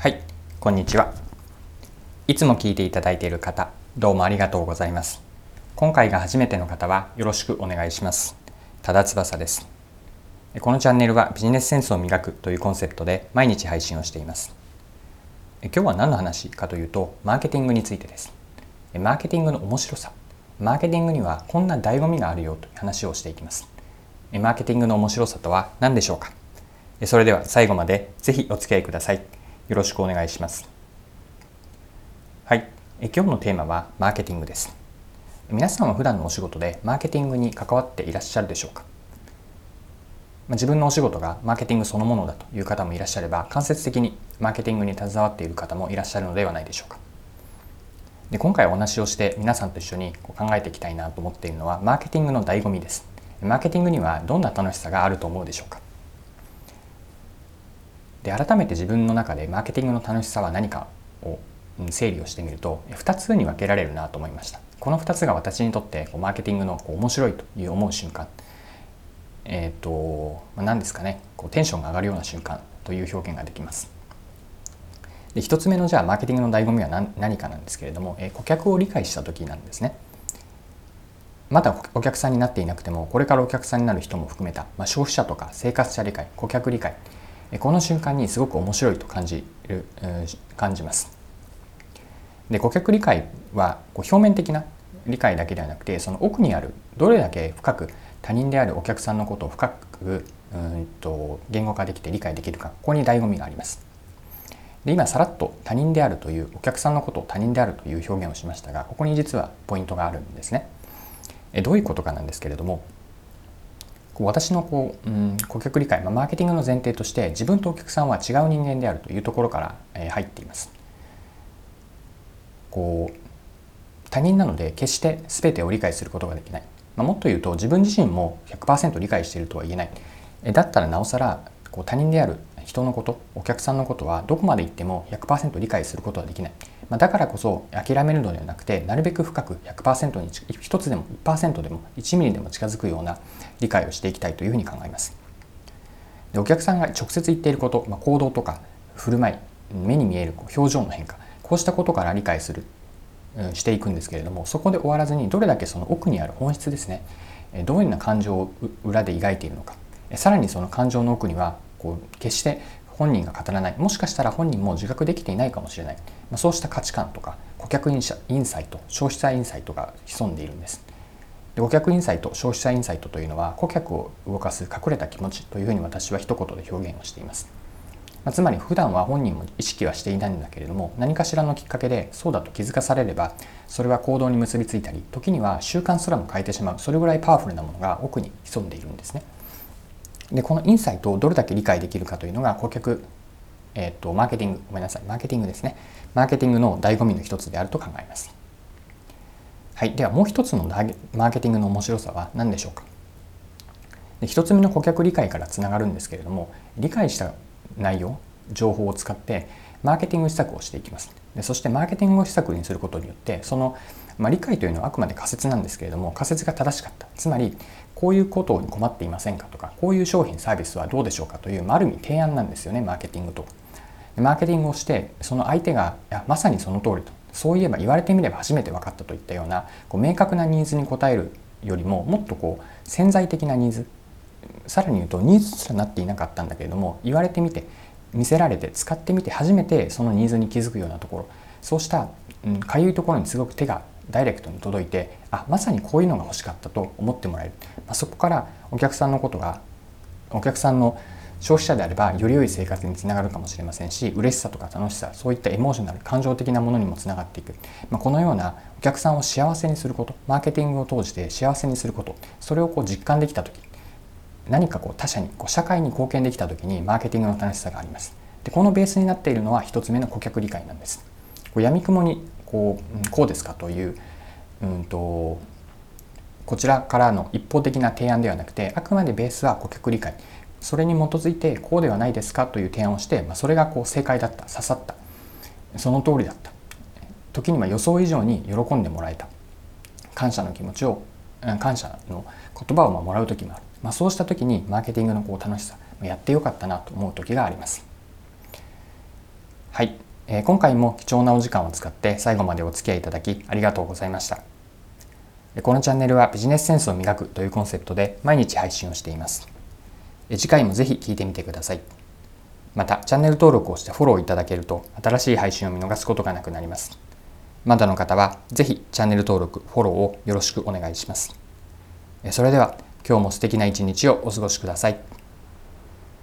はい、こんにちは。いつも聞いていただいている方、どうもありがとうございます。今回が初めての方はよろしくお願いします。ただ翼です。このチャンネルはビジネスセンスを磨くというコンセプトで毎日配信をしています。今日は何の話かというと、マーケティングについてです。マーケティングの面白さ。マーケティングにはこんな醍醐味があるよという話をしていきます。マーケティングの面白さとは何でしょうかそれでは最後までぜひお付き合いください。よろしくお願いします。はい、え今日のテーマはマーケティングです。皆さんは普段のお仕事でマーケティングに関わっていらっしゃるでしょうか？自分のお仕事がマーケティングそのものだという方もいらっしゃれば間接的にマーケティングに携わっている方もいらっしゃるのではないでしょうか？で今回お話をして皆さんと一緒に考えていきたいなと思っているのはマーケティングの醍醐味です。マーケティングにはどんな楽しさがあると思うでしょうか？で改めて自分の中でマーケティングの楽しさは何かを整理をしてみると2つに分けられるなと思いました。この2つが私にとってこうマーケティングのこう面白いという思う瞬間。えっ、ー、と、まあ、何ですかね。こうテンションが上がるような瞬間という表現ができます。で1つ目のじゃあマーケティングの醍醐味は何何かなんですけれども、えー、顧客を理解した時なんですね。まだお客さんになっていなくてもこれからお客さんになる人も含めた、まあ、消費者とか生活者理解顧客理解この瞬間にすごく面白いと感じる感じます。で顧客理解はこう表面的な理解だけではなくてその奥にあるどれだけ深く他人であるお客さんのことを深くうんと言語化できて理解できるかここに醍醐味があります。で今さらっと他人であるというお客さんのことを他人であるという表現をしましたがここに実はポイントがあるんですね。どういうことかなんですけれども私のこう、うん、顧客理解、まあ、マーケティングの前提として自分とお客さんは違う人間であるというところから、えー、入っています。こう他人なので決して全てを理解することができない、まあ、もっと言うと自分自身も100%理解しているとは言えないえだったらなおさらこう他人である人のことお客さんのことはどこまで行っても100%理解することはできない。まあ、だからこそ諦めるのではなくてなるべく深く100%に1つでも1%でも1ミリでも近づくような理解をしていきたいというふうに考えます。でお客さんが直接言っていること、まあ、行動とか振る舞い目に見える表情の変化こうしたことから理解するしていくんですけれどもそこで終わらずにどれだけその奥にある本質ですね。どういうような感情を裏で描いているのか。さらにその感情の奥にはこう決して本人が語らない。もしかしたら本人も自覚できていないかもしれない、まあ、そうした価値観とか顧客インサイト消費者インサイトが潜んでいるんです。で顧客インサイト消費者インサイトというのは顧客を動かす隠れた気持ちというふうに私は一言で表現をしています、まあ、つまり普段は本人も意識はしていないんだけれども何かしらのきっかけでそうだと気づかされればそれは行動に結びついたり時には習慣すらも変えてしまう。それぐらいパワフルなものが奥に潜んでいるんですね。でこのインサイトをどれだけ理解できるかというのが顧客、えーと、マーケティングごめんなさいマーケティングですね。マーケティングの醍醐味の一つであると考えます。はい。ではもう一つのマーケティングの面白さは何でしょうか？で一つ目の顧客理解からつながるんですけれども理解した内容情報を使ってマーケティング施策をしていきます。でそしてマーケティングを施策にすることによってその、まあ、理解というのはあくまで仮説なんですけれども仮説が正しかった。つまりこういうことに困っていませんかとかこういう商品サービスはどうでしょうかという、まあ、ある意味提案なんですよねマーケティングと。マーケティングをしてその相手がいやまさにその通りと。そういえば言われてみれば初めて分かったといったようなこう明確なニーズに応えるよりももっとこう潜在的なニーズ。さらに言うとニーズすらなっていなかったんだけれども言われてみて見せられて使ってみて初めてそのニーズに気づくようなところ。そうしたかゆ、いところにすごく手がダイレクトに届いてあまさにこういうのが欲しかったと思ってもらえる、まあ、そこからお客さんのことがお客さんの消費者であればより良い生活につながるかもしれませんし嬉しさとか楽しさそういったエモーショナル感情的なものにもつながっていく、まあ、このようなお客さんを幸せにすることマーケティングを通じて幸せにすることそれをこう実感できた時何かこう他者にこう社会に貢献できた時にマーケティングの楽しさがあります。でこのベースになっているのは1つ目の顧客理解なんです。こう闇雲にこうこうですかという、うんと、こちらからの一方的な提案ではなくてあくまでベースは顧客理解。それに基づいてこうではないですかという提案をして、まあ、それがこう正解だった刺さった。その通りだった。時には予想以上に喜んでもらえた。感謝の気持ちを感謝の言葉をもらう時もある、まあ、そうした時にマーケティングのこう楽しさやってよかったなと思う時があります。はい、えー、今回も貴重なお時間を使って最後までお付き合いいただきありがとうございました。このチャンネルはビジネスセンスを磨くというコンセプトで毎日配信をしています。次回もぜひ聞いてみてください。またチャンネル登録をしてフォローいただけると新しい配信を見逃すことがなくなります。まだの方はぜひチャンネル登録フォローをよろしくお願いします。それでは今日も素敵な一日をお過ごしください。